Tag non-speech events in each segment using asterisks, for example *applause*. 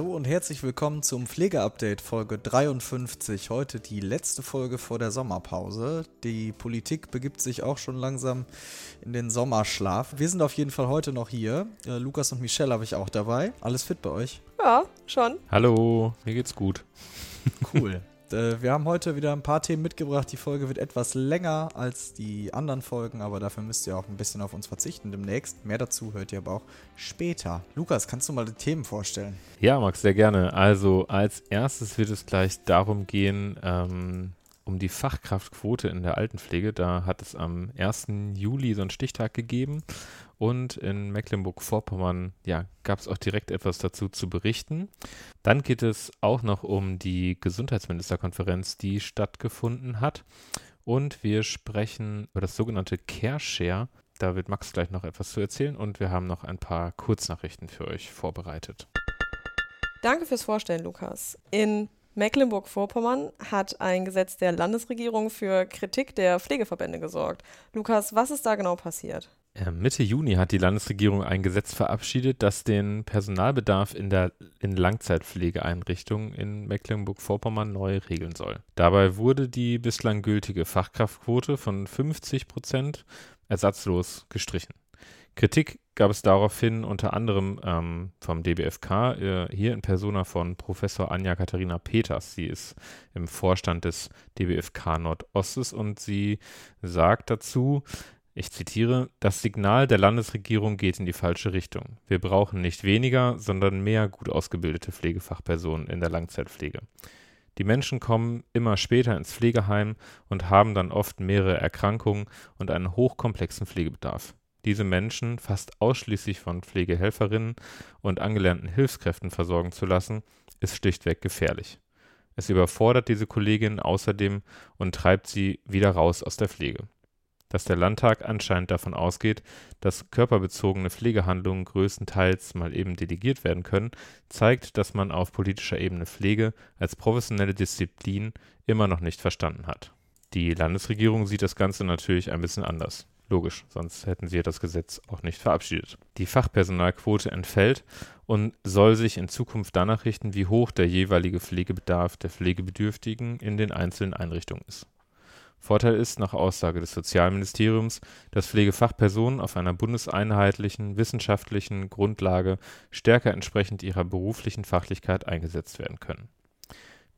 Hallo und herzlich willkommen zum Pflegeupdate Folge 53. Heute die letzte Folge vor der Sommerpause. Die Politik begibt sich auch schon langsam in den Sommerschlaf. Wir sind auf jeden Fall heute noch hier. Äh, Lukas und Michelle habe ich auch dabei. Alles fit bei euch? Ja, schon. Hallo, mir geht's gut. Cool. *laughs* Äh, wir haben heute wieder ein paar Themen mitgebracht. Die Folge wird etwas länger als die anderen Folgen, aber dafür müsst ihr auch ein bisschen auf uns verzichten demnächst. Mehr dazu hört ihr aber auch später. Lukas, kannst du mal die Themen vorstellen? Ja, Max, sehr gerne. Also als erstes wird es gleich darum gehen, ähm, um die Fachkraftquote in der Altenpflege. Da hat es am 1. Juli so einen Stichtag gegeben und in Mecklenburg-Vorpommern ja, gab es auch direkt etwas dazu zu berichten. Dann geht es auch noch um die Gesundheitsministerkonferenz, die stattgefunden hat. Und wir sprechen über das sogenannte Care Share. Da wird Max gleich noch etwas zu erzählen und wir haben noch ein paar Kurznachrichten für euch vorbereitet. Danke fürs Vorstellen, Lukas. In Mecklenburg-Vorpommern hat ein Gesetz der Landesregierung für Kritik der Pflegeverbände gesorgt. Lukas, was ist da genau passiert? Mitte Juni hat die Landesregierung ein Gesetz verabschiedet, das den Personalbedarf in der in Langzeitpflegeeinrichtungen in Mecklenburg-Vorpommern neu regeln soll. Dabei wurde die bislang gültige Fachkraftquote von 50 Prozent ersatzlos gestrichen. Kritik gab es daraufhin unter anderem ähm, vom DBFK, äh, hier in Persona von Professor Anja Katharina Peters. Sie ist im Vorstand des DBFK Nordostes und sie sagt dazu, ich zitiere, das Signal der Landesregierung geht in die falsche Richtung. Wir brauchen nicht weniger, sondern mehr gut ausgebildete Pflegefachpersonen in der Langzeitpflege. Die Menschen kommen immer später ins Pflegeheim und haben dann oft mehrere Erkrankungen und einen hochkomplexen Pflegebedarf. Diese Menschen fast ausschließlich von Pflegehelferinnen und angelernten Hilfskräften versorgen zu lassen, ist schlichtweg gefährlich. Es überfordert diese Kolleginnen außerdem und treibt sie wieder raus aus der Pflege dass der Landtag anscheinend davon ausgeht, dass körperbezogene Pflegehandlungen größtenteils mal eben delegiert werden können, zeigt, dass man auf politischer Ebene Pflege als professionelle Disziplin immer noch nicht verstanden hat. Die Landesregierung sieht das Ganze natürlich ein bisschen anders. Logisch, sonst hätten sie das Gesetz auch nicht verabschiedet. Die Fachpersonalquote entfällt und soll sich in Zukunft danach richten, wie hoch der jeweilige Pflegebedarf der Pflegebedürftigen in den einzelnen Einrichtungen ist. Vorteil ist nach Aussage des Sozialministeriums, dass Pflegefachpersonen auf einer bundeseinheitlichen wissenschaftlichen Grundlage stärker entsprechend ihrer beruflichen Fachlichkeit eingesetzt werden können.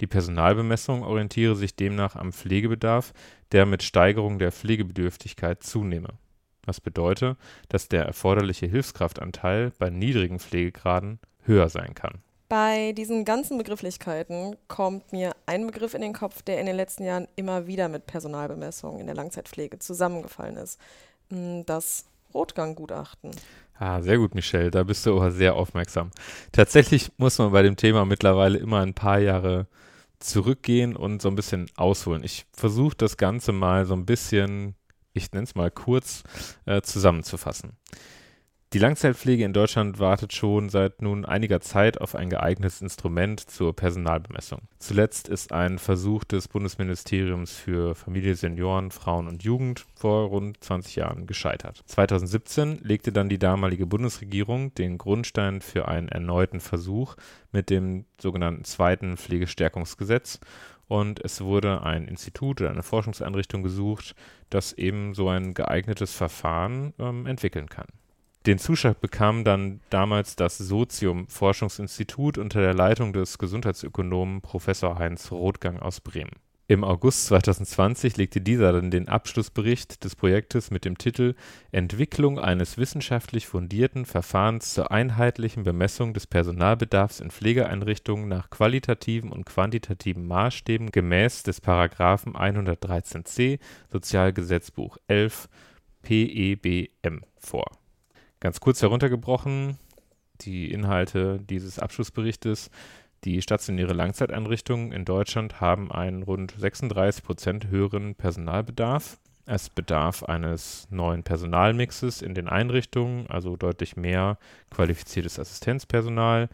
Die Personalbemessung orientiere sich demnach am Pflegebedarf, der mit Steigerung der Pflegebedürftigkeit zunehme. Was bedeutet, dass der erforderliche Hilfskraftanteil bei niedrigen Pflegegraden höher sein kann bei diesen ganzen Begrifflichkeiten kommt mir ein Begriff in den Kopf, der in den letzten Jahren immer wieder mit Personalbemessung in der Langzeitpflege zusammengefallen ist. Hm, das Rotganggutachten. Ah, sehr gut, Michelle. Da bist du aber sehr aufmerksam. Tatsächlich muss man bei dem Thema mittlerweile immer ein paar Jahre zurückgehen und so ein bisschen ausholen. Ich versuche das Ganze mal so ein bisschen, ich nenne es mal kurz, äh, zusammenzufassen. Die Langzeitpflege in Deutschland wartet schon seit nun einiger Zeit auf ein geeignetes Instrument zur Personalbemessung. Zuletzt ist ein Versuch des Bundesministeriums für Familie, Senioren, Frauen und Jugend vor rund 20 Jahren gescheitert. 2017 legte dann die damalige Bundesregierung den Grundstein für einen erneuten Versuch mit dem sogenannten zweiten Pflegestärkungsgesetz und es wurde ein Institut oder eine Forschungseinrichtung gesucht, das eben so ein geeignetes Verfahren ähm, entwickeln kann. Den Zuschlag bekam dann damals das Sozium-Forschungsinstitut unter der Leitung des Gesundheitsökonomen Professor Heinz Rothgang aus Bremen. Im August 2020 legte dieser dann den Abschlussbericht des Projektes mit dem Titel Entwicklung eines wissenschaftlich fundierten Verfahrens zur einheitlichen Bemessung des Personalbedarfs in Pflegeeinrichtungen nach qualitativen und quantitativen Maßstäben gemäß des Paragraphen 113c Sozialgesetzbuch 11 PEBM vor. Ganz kurz heruntergebrochen, die Inhalte dieses Abschlussberichtes die stationäre Langzeiteinrichtungen in Deutschland haben einen rund 36 Prozent höheren Personalbedarf. Es bedarf eines neuen Personalmixes in den Einrichtungen, also deutlich mehr qualifiziertes Assistenzpersonal.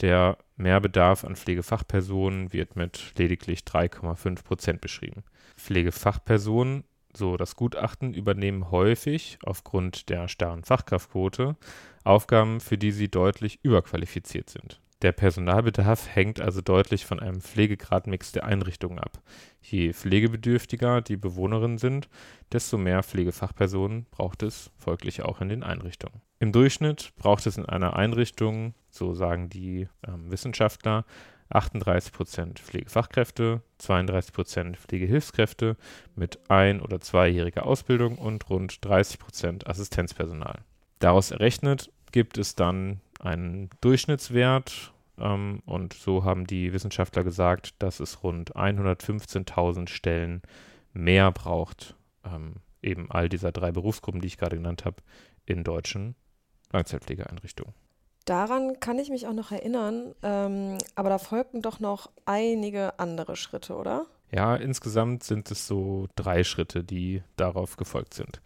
Der Mehrbedarf an Pflegefachpersonen wird mit lediglich 3,5 Prozent beschrieben. Pflegefachpersonen, so das Gutachten, übernehmen häufig aufgrund der starren Fachkraftquote Aufgaben, für die sie deutlich überqualifiziert sind. Der Personalbedarf hängt also deutlich von einem Pflegegradmix der Einrichtungen ab. Je pflegebedürftiger die Bewohnerinnen sind, desto mehr Pflegefachpersonen braucht es folglich auch in den Einrichtungen. Im Durchschnitt braucht es in einer Einrichtung, so sagen die ähm, Wissenschaftler, 38 Prozent Pflegefachkräfte, 32 Prozent Pflegehilfskräfte mit ein- oder zweijähriger Ausbildung und rund 30 Prozent Assistenzpersonal. Daraus errechnet gibt es dann einen Durchschnittswert ähm, und so haben die Wissenschaftler gesagt, dass es rund 115.000 Stellen mehr braucht, ähm, eben all dieser drei Berufsgruppen, die ich gerade genannt habe, in deutschen Langzeitpflegeeinrichtungen. Daran kann ich mich auch noch erinnern, ähm, aber da folgten doch noch einige andere Schritte, oder? Ja, insgesamt sind es so drei Schritte, die darauf gefolgt sind.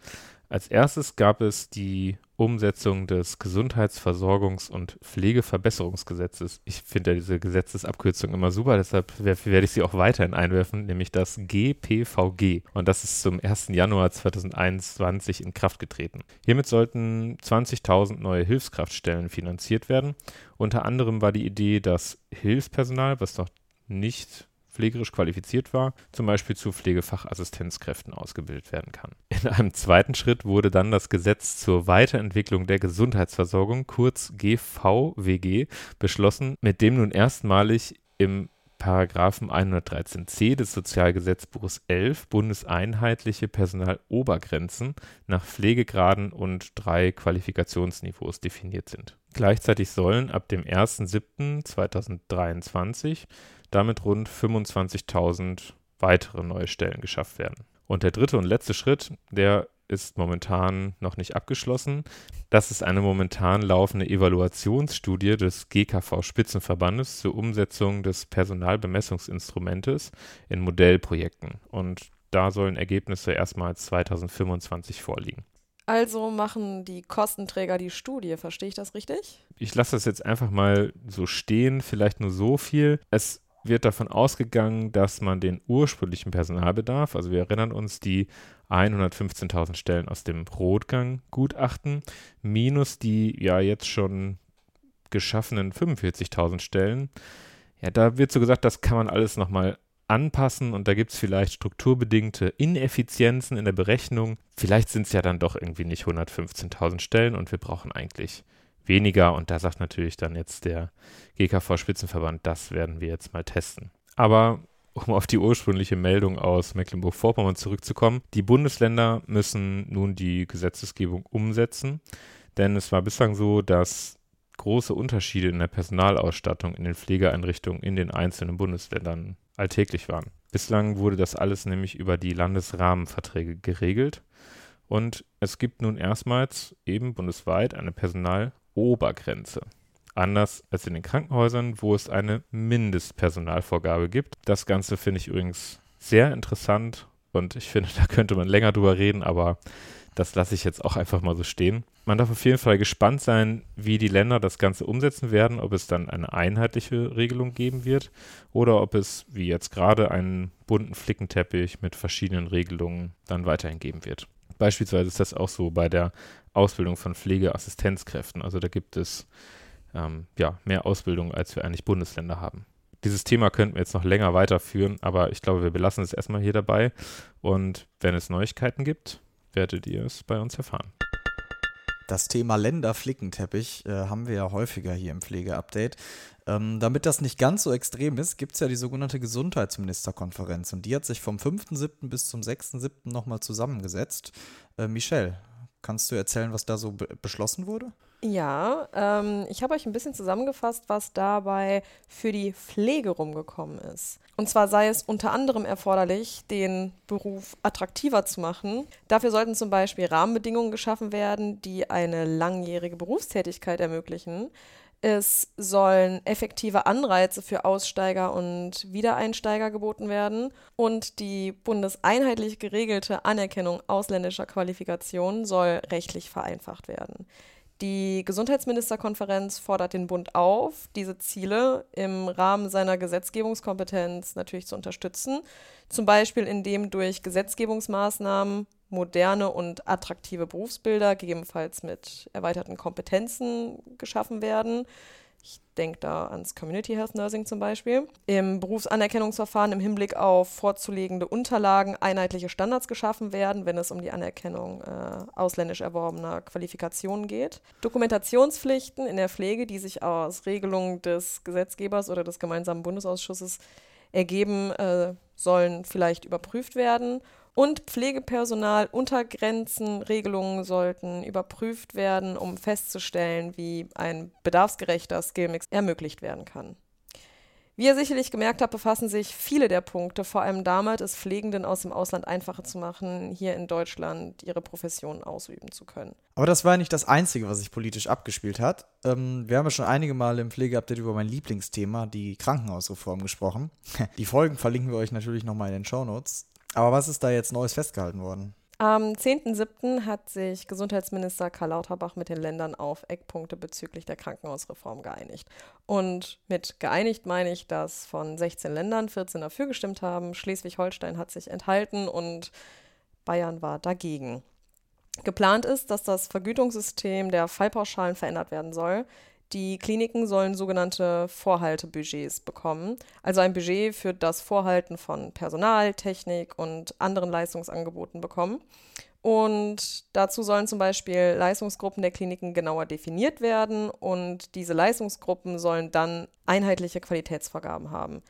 Als erstes gab es die Umsetzung des Gesundheitsversorgungs- und Pflegeverbesserungsgesetzes. Ich finde ja diese Gesetzesabkürzung immer super, deshalb werde ich sie auch weiterhin einwerfen, nämlich das GPVG. Und das ist zum 1. Januar 2021 in Kraft getreten. Hiermit sollten 20.000 neue Hilfskraftstellen finanziert werden. Unter anderem war die Idee, dass Hilfspersonal, was noch nicht pflegerisch qualifiziert war, zum Beispiel zu Pflegefachassistenzkräften ausgebildet werden kann. In einem zweiten Schritt wurde dann das Gesetz zur Weiterentwicklung der Gesundheitsversorgung, kurz GVWG, beschlossen, mit dem nun erstmalig im Paragraphen 113c des Sozialgesetzbuches 11 bundeseinheitliche Personalobergrenzen nach Pflegegraden und drei Qualifikationsniveaus definiert sind. Gleichzeitig sollen ab dem 1.7.2023 damit rund 25.000 weitere neue Stellen geschafft werden. Und der dritte und letzte Schritt, der ist momentan noch nicht abgeschlossen. Das ist eine momentan laufende Evaluationsstudie des GKV-Spitzenverbandes zur Umsetzung des Personalbemessungsinstrumentes in Modellprojekten. Und da sollen Ergebnisse erstmals 2025 vorliegen. Also machen die Kostenträger die Studie, verstehe ich das richtig? Ich lasse das jetzt einfach mal so stehen, vielleicht nur so viel. Es wird davon ausgegangen, dass man den ursprünglichen Personalbedarf, also wir erinnern uns die 115.000 Stellen aus dem Rotgang-Gutachten, minus die ja jetzt schon geschaffenen 45.000 Stellen, ja, da wird so gesagt, das kann man alles nochmal anpassen und da gibt es vielleicht strukturbedingte Ineffizienzen in der Berechnung. Vielleicht sind es ja dann doch irgendwie nicht 115.000 Stellen und wir brauchen eigentlich weniger. Und da sagt natürlich dann jetzt der GKV-Spitzenverband, das werden wir jetzt mal testen. Aber um auf die ursprüngliche Meldung aus Mecklenburg-Vorpommern zurückzukommen, die Bundesländer müssen nun die Gesetzesgebung umsetzen, denn es war bislang so, dass große Unterschiede in der Personalausstattung in den Pflegeeinrichtungen in den einzelnen Bundesländern alltäglich waren. Bislang wurde das alles nämlich über die Landesrahmenverträge geregelt und es gibt nun erstmals eben bundesweit eine Personal- Obergrenze. Anders als in den Krankenhäusern, wo es eine Mindestpersonalvorgabe gibt. Das Ganze finde ich übrigens sehr interessant und ich finde, da könnte man länger drüber reden, aber das lasse ich jetzt auch einfach mal so stehen. Man darf auf jeden Fall gespannt sein, wie die Länder das Ganze umsetzen werden, ob es dann eine einheitliche Regelung geben wird oder ob es, wie jetzt gerade, einen bunten Flickenteppich mit verschiedenen Regelungen dann weiterhin geben wird. Beispielsweise ist das auch so bei der Ausbildung von Pflegeassistenzkräften. Also da gibt es ähm, ja, mehr Ausbildung, als wir eigentlich Bundesländer haben. Dieses Thema könnten wir jetzt noch länger weiterführen, aber ich glaube, wir belassen es erstmal hier dabei. Und wenn es Neuigkeiten gibt, werdet ihr es bei uns erfahren. Das Thema Länderflickenteppich äh, haben wir ja häufiger hier im Pflegeupdate. Ähm, damit das nicht ganz so extrem ist, gibt es ja die sogenannte Gesundheitsministerkonferenz und die hat sich vom 5.7. bis zum 6.7. nochmal zusammengesetzt. Äh, Michelle, kannst du erzählen, was da so be beschlossen wurde? Ja, ähm, ich habe euch ein bisschen zusammengefasst, was dabei für die Pflege rumgekommen ist. Und zwar sei es unter anderem erforderlich, den Beruf attraktiver zu machen. Dafür sollten zum Beispiel Rahmenbedingungen geschaffen werden, die eine langjährige Berufstätigkeit ermöglichen. Es sollen effektive Anreize für Aussteiger und Wiedereinsteiger geboten werden und die bundeseinheitlich geregelte Anerkennung ausländischer Qualifikationen soll rechtlich vereinfacht werden. Die Gesundheitsministerkonferenz fordert den Bund auf, diese Ziele im Rahmen seiner Gesetzgebungskompetenz natürlich zu unterstützen, zum Beispiel indem durch Gesetzgebungsmaßnahmen moderne und attraktive Berufsbilder, gegebenenfalls mit erweiterten Kompetenzen geschaffen werden. Ich denke da ans Community Health Nursing zum Beispiel. Im Berufsanerkennungsverfahren im Hinblick auf vorzulegende Unterlagen einheitliche Standards geschaffen werden, wenn es um die Anerkennung äh, ausländisch erworbener Qualifikationen geht. Dokumentationspflichten in der Pflege, die sich aus Regelungen des Gesetzgebers oder des gemeinsamen Bundesausschusses ergeben, äh, sollen vielleicht überprüft werden. Und Pflegepersonal Untergrenzen, Regelungen sollten überprüft werden, um festzustellen, wie ein bedarfsgerechter Skillmix ermöglicht werden kann. Wie ihr sicherlich gemerkt habt, befassen sich viele der Punkte vor allem damit, es Pflegenden aus dem Ausland einfacher zu machen, hier in Deutschland ihre Profession ausüben zu können. Aber das war nicht das Einzige, was sich politisch abgespielt hat. Ähm, wir haben ja schon einige Male im Pflegeupdate über mein Lieblingsthema, die Krankenhausreform, gesprochen. *laughs* die Folgen verlinken wir euch natürlich nochmal in den Shownotes. Aber was ist da jetzt Neues festgehalten worden? Am 10.07. hat sich Gesundheitsminister Karl Lauterbach mit den Ländern auf Eckpunkte bezüglich der Krankenhausreform geeinigt. Und mit geeinigt meine ich, dass von 16 Ländern 14 dafür gestimmt haben. Schleswig-Holstein hat sich enthalten und Bayern war dagegen. Geplant ist, dass das Vergütungssystem der Fallpauschalen verändert werden soll. Die Kliniken sollen sogenannte Vorhaltebudgets bekommen, also ein Budget für das Vorhalten von Personal, Technik und anderen Leistungsangeboten bekommen. Und dazu sollen zum Beispiel Leistungsgruppen der Kliniken genauer definiert werden und diese Leistungsgruppen sollen dann einheitliche Qualitätsvorgaben haben.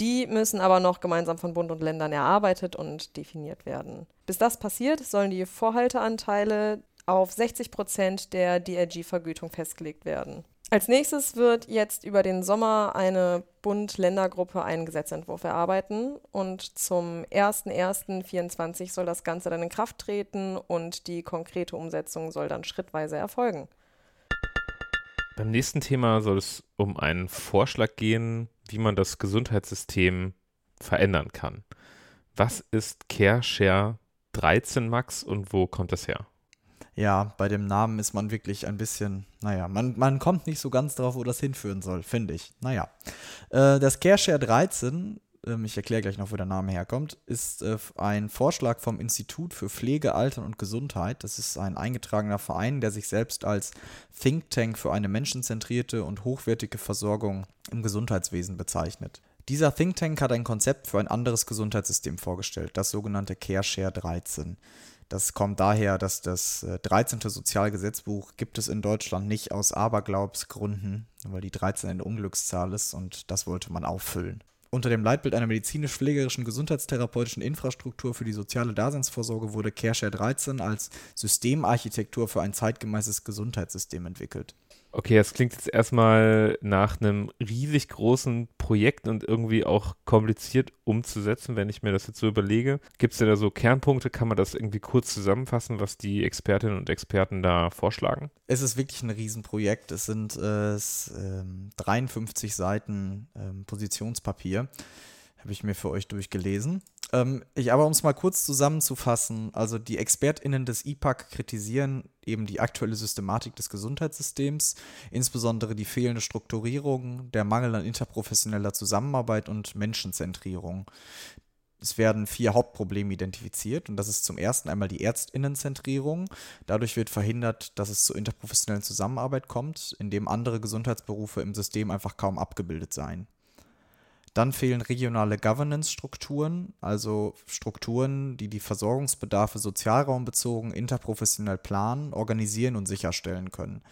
Die müssen aber noch gemeinsam von Bund und Ländern erarbeitet und definiert werden. Bis das passiert, sollen die Vorhalteanteile auf 60 Prozent der DRG-Vergütung festgelegt werden. Als nächstes wird jetzt über den Sommer eine Bund-Länder-Gruppe einen Gesetzentwurf erarbeiten und zum 01.01.2024 soll das Ganze dann in Kraft treten und die konkrete Umsetzung soll dann schrittweise erfolgen. Beim nächsten Thema soll es um einen Vorschlag gehen, wie man das Gesundheitssystem verändern kann. Was ist CareShare 13 Max und wo kommt das her? Ja, bei dem Namen ist man wirklich ein bisschen, naja, man, man kommt nicht so ganz drauf, wo das hinführen soll, finde ich. Naja. Äh, das CareShare 13, ähm, ich erkläre gleich noch, wo der Name herkommt, ist äh, ein Vorschlag vom Institut für Pflege, Altern und Gesundheit. Das ist ein eingetragener Verein, der sich selbst als Think Tank für eine menschenzentrierte und hochwertige Versorgung im Gesundheitswesen bezeichnet. Dieser Think Tank hat ein Konzept für ein anderes Gesundheitssystem vorgestellt, das sogenannte CareShare 13. Das kommt daher, dass das 13. Äh, Sozialgesetzbuch gibt es in Deutschland nicht aus Aberglaubsgründen, weil die 13 eine Unglückszahl ist und das wollte man auffüllen. Unter dem Leitbild einer medizinisch-pflegerischen gesundheitstherapeutischen Infrastruktur für die soziale Daseinsvorsorge wurde CareShare 13 als Systemarchitektur für ein zeitgemäßes Gesundheitssystem entwickelt. Okay, das klingt jetzt erstmal nach einem riesig großen Projekt und irgendwie auch kompliziert umzusetzen, wenn ich mir das jetzt so überlege. Gibt es denn da so Kernpunkte? Kann man das irgendwie kurz zusammenfassen, was die Expertinnen und Experten da vorschlagen? Es ist wirklich ein Riesenprojekt. Es sind äh, es, äh, 53 Seiten äh, Positionspapier. Habe ich mir für euch durchgelesen. Ähm, ich aber, um es mal kurz zusammenzufassen, also die ExpertInnen des IPAC kritisieren eben die aktuelle Systematik des Gesundheitssystems, insbesondere die fehlende Strukturierung, der Mangel an interprofessioneller Zusammenarbeit und Menschenzentrierung. Es werden vier Hauptprobleme identifiziert und das ist zum ersten einmal die Ärztinnenzentrierung. Dadurch wird verhindert, dass es zur interprofessionellen Zusammenarbeit kommt, indem andere Gesundheitsberufe im System einfach kaum abgebildet seien. Dann fehlen regionale Governance-Strukturen, also Strukturen, die die Versorgungsbedarfe sozialraumbezogen, interprofessionell planen, organisieren und sicherstellen können.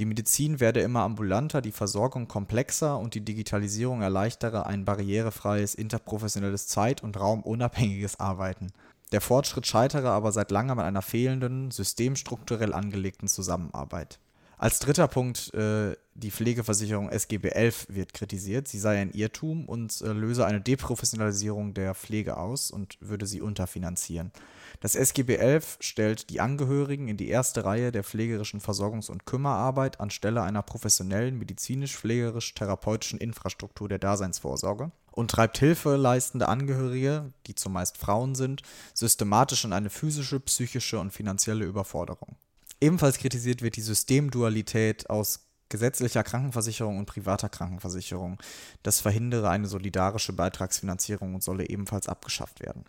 Die Medizin werde immer ambulanter, die Versorgung komplexer und die Digitalisierung erleichtere ein barrierefreies, interprofessionelles, zeit- und raumunabhängiges Arbeiten. Der Fortschritt scheitere aber seit langem an einer fehlenden, systemstrukturell angelegten Zusammenarbeit. Als dritter Punkt äh, die Pflegeversicherung SGB 11 wird kritisiert. Sie sei ein Irrtum und äh, löse eine Deprofessionalisierung der Pflege aus und würde sie unterfinanzieren. Das SGB 11 stellt die Angehörigen in die erste Reihe der pflegerischen Versorgungs- und Kümmerarbeit anstelle einer professionellen medizinisch-pflegerisch-therapeutischen Infrastruktur der Daseinsvorsorge und treibt hilfeleistende Angehörige, die zumeist Frauen sind, systematisch in eine physische, psychische und finanzielle Überforderung. Ebenfalls kritisiert wird die Systemdualität aus gesetzlicher Krankenversicherung und privater Krankenversicherung. Das verhindere eine solidarische Beitragsfinanzierung und solle ebenfalls abgeschafft werden.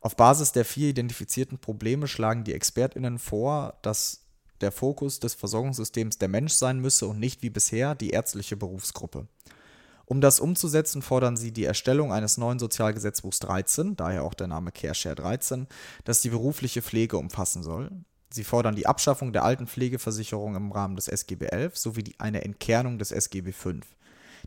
Auf Basis der vier identifizierten Probleme schlagen die ExpertInnen vor, dass der Fokus des Versorgungssystems der Mensch sein müsse und nicht wie bisher die ärztliche Berufsgruppe. Um das umzusetzen, fordern sie die Erstellung eines neuen Sozialgesetzbuchs 13, daher auch der Name CareShare 13, das die berufliche Pflege umfassen soll. Sie fordern die Abschaffung der alten Pflegeversicherung im Rahmen des SGB 11 sowie die, eine Entkernung des SGB 5.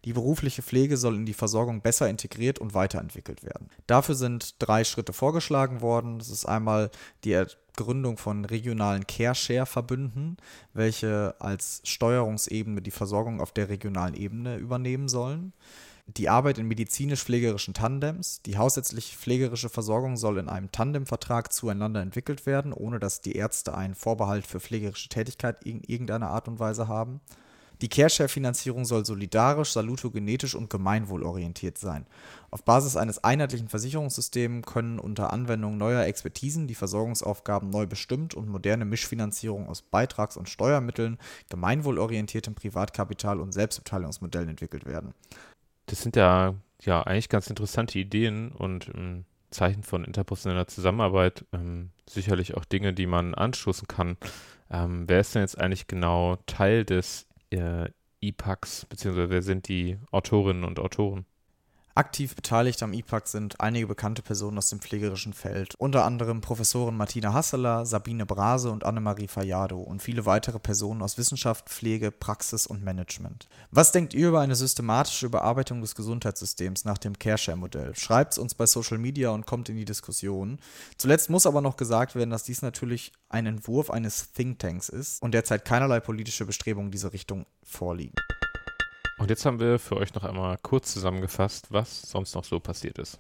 Die berufliche Pflege soll in die Versorgung besser integriert und weiterentwickelt werden. Dafür sind drei Schritte vorgeschlagen worden. Das ist einmal die Gründung von regionalen Care-Share-Verbünden, welche als Steuerungsebene die Versorgung auf der regionalen Ebene übernehmen sollen die Arbeit in medizinisch-pflegerischen Tandems. Die hausärztliche pflegerische Versorgung soll in einem Tandemvertrag zueinander entwickelt werden, ohne dass die Ärzte einen Vorbehalt für pflegerische Tätigkeit in irgendeiner Art und Weise haben. Die Care-Share-Finanzierung soll solidarisch, salutogenetisch und gemeinwohlorientiert sein. Auf Basis eines einheitlichen Versicherungssystems können unter Anwendung neuer Expertisen die Versorgungsaufgaben neu bestimmt und moderne Mischfinanzierung aus Beitrags- und Steuermitteln, gemeinwohlorientiertem Privatkapital und Selbstbeteiligungsmodellen entwickelt werden das sind ja, ja eigentlich ganz interessante Ideen und ähm, Zeichen von interpersoneller Zusammenarbeit. Ähm, sicherlich auch Dinge, die man anstoßen kann. Ähm, wer ist denn jetzt eigentlich genau Teil des äh, IPACs, beziehungsweise wer sind die Autorinnen und Autoren? Aktiv beteiligt am IPAC sind einige bekannte Personen aus dem pflegerischen Feld, unter anderem Professorin Martina Hasseler, Sabine Brase und Annemarie Fayado und viele weitere Personen aus Wissenschaft, Pflege, Praxis und Management. Was denkt ihr über eine systematische Überarbeitung des Gesundheitssystems nach dem CareShare-Modell? Schreibt es uns bei Social Media und kommt in die Diskussion. Zuletzt muss aber noch gesagt werden, dass dies natürlich ein Entwurf eines Thinktanks ist und derzeit keinerlei politische Bestrebungen in diese Richtung vorliegen. Und jetzt haben wir für euch noch einmal kurz zusammengefasst, was sonst noch so passiert ist.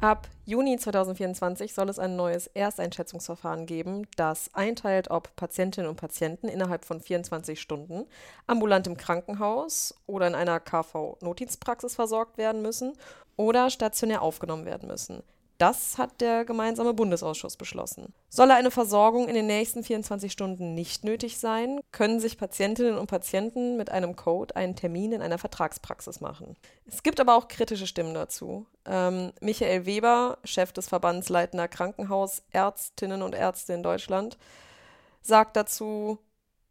Ab Juni 2024 soll es ein neues Ersteinschätzungsverfahren geben, das einteilt, ob Patientinnen und Patienten innerhalb von 24 Stunden ambulant im Krankenhaus oder in einer KV-Notdienstpraxis versorgt werden müssen oder stationär aufgenommen werden müssen. Das hat der gemeinsame Bundesausschuss beschlossen. Solle eine Versorgung in den nächsten 24 Stunden nicht nötig sein, können sich Patientinnen und Patienten mit einem Code einen Termin in einer Vertragspraxis machen. Es gibt aber auch kritische Stimmen dazu. Ähm, Michael Weber, Chef des Verbands Leitender Krankenhausärztinnen und Ärzte in Deutschland, sagt dazu,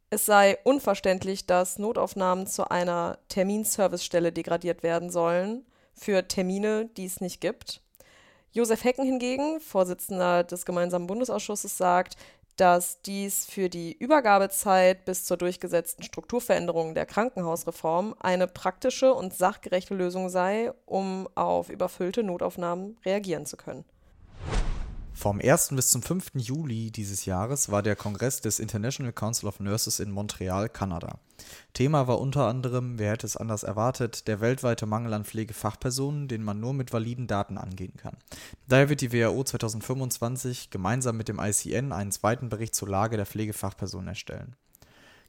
es sei unverständlich, dass Notaufnahmen zu einer Terminservicestelle degradiert werden sollen für Termine, die es nicht gibt. Josef Hecken hingegen, Vorsitzender des gemeinsamen Bundesausschusses, sagt, dass dies für die Übergabezeit bis zur durchgesetzten Strukturveränderung der Krankenhausreform eine praktische und sachgerechte Lösung sei, um auf überfüllte Notaufnahmen reagieren zu können. Vom 1. bis zum 5. Juli dieses Jahres war der Kongress des International Council of Nurses in Montreal, Kanada. Thema war unter anderem, wer hätte es anders erwartet, der weltweite Mangel an Pflegefachpersonen, den man nur mit validen Daten angehen kann. Daher wird die WHO 2025 gemeinsam mit dem ICN einen zweiten Bericht zur Lage der Pflegefachpersonen erstellen.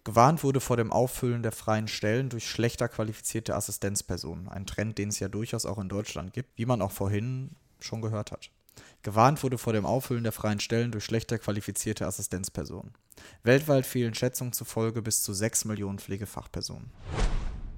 Gewarnt wurde vor dem Auffüllen der freien Stellen durch schlechter qualifizierte Assistenzpersonen, ein Trend, den es ja durchaus auch in Deutschland gibt, wie man auch vorhin schon gehört hat. Gewarnt wurde vor dem Auffüllen der freien Stellen durch schlechter qualifizierte Assistenzpersonen. Weltweit fehlen Schätzungen zufolge bis zu 6 Millionen Pflegefachpersonen.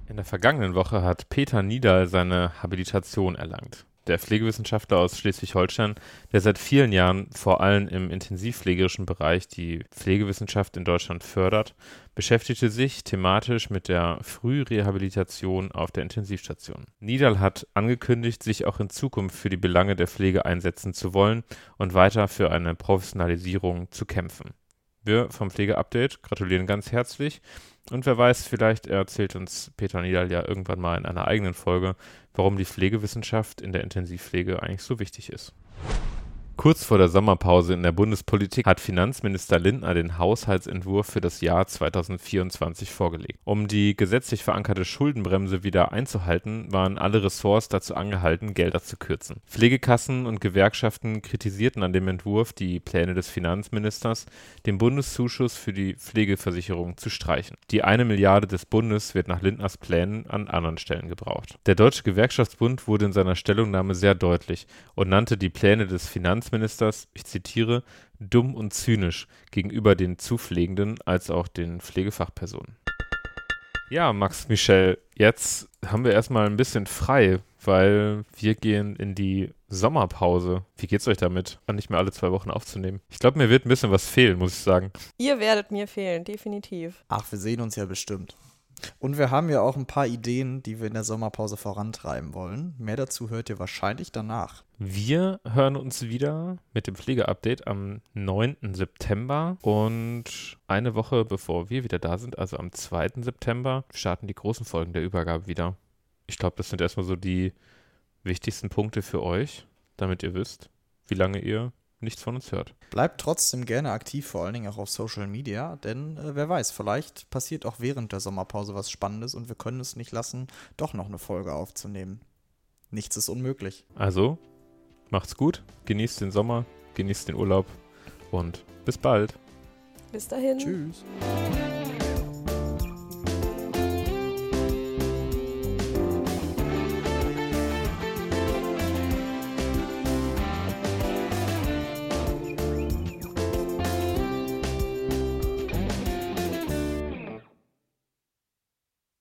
In der vergangenen Woche hat Peter Niedal seine Habilitation erlangt der Pflegewissenschaftler aus Schleswig-Holstein, der seit vielen Jahren vor allem im intensivpflegerischen Bereich die Pflegewissenschaft in Deutschland fördert, beschäftigte sich thematisch mit der Frührehabilitation auf der Intensivstation. Niedal hat angekündigt, sich auch in Zukunft für die Belange der Pflege einsetzen zu wollen und weiter für eine Professionalisierung zu kämpfen. Wir vom Pflegeupdate gratulieren ganz herzlich Und wer weiß, vielleicht erzählt uns Peter Niedal ja irgendwann mal in einer eigenen Folge, warum die Pflegewissenschaft in der Intensivpflege eigentlich so wichtig ist. Kurz vor der Sommerpause in der Bundespolitik hat Finanzminister Lindner den Haushaltsentwurf für das Jahr 2024 vorgelegt. Um die gesetzlich verankerte Schuldenbremse wieder einzuhalten, waren alle Ressorts dazu angehalten, Gelder zu kürzen. Pflegekassen und Gewerkschaften kritisierten an dem Entwurf die Pläne des Finanzministers, den Bundeszuschuss für die Pflegeversicherung zu streichen. Die eine Milliarde des Bundes wird nach Lindners Plänen an anderen Stellen gebraucht. Der Deutsche Gewerkschaftsbund wurde in seiner Stellungnahme sehr deutlich und nannte die Pläne des Finanzministers Finanzministers, ich zitiere, dumm und zynisch gegenüber den Zupflegenden als auch den Pflegefachpersonen. Ja, Max Michel, jetzt haben wir erstmal ein bisschen frei, weil wir gehen in die Sommerpause. Wie geht's euch damit, nicht mehr alle zwei Wochen aufzunehmen? Ich glaube, mir wird ein bisschen was fehlen, muss ich sagen. Ihr werdet mir fehlen, definitiv. Ach, wir sehen uns ja bestimmt. Und wir haben ja auch ein paar Ideen, die wir in der Sommerpause vorantreiben wollen. Mehr dazu hört ihr wahrscheinlich danach. Wir hören uns wieder mit dem Pflegeupdate am 9. September und eine Woche bevor wir wieder da sind, also am 2. September, starten die großen Folgen der Übergabe wieder. Ich glaube, das sind erstmal so die wichtigsten Punkte für euch, damit ihr wisst, wie lange ihr nichts von uns hört. Bleibt trotzdem gerne aktiv, vor allen Dingen auch auf Social Media, denn äh, wer weiß, vielleicht passiert auch während der Sommerpause was Spannendes und wir können es nicht lassen, doch noch eine Folge aufzunehmen. Nichts ist unmöglich. Also, macht's gut, genießt den Sommer, genießt den Urlaub und bis bald. Bis dahin. Tschüss.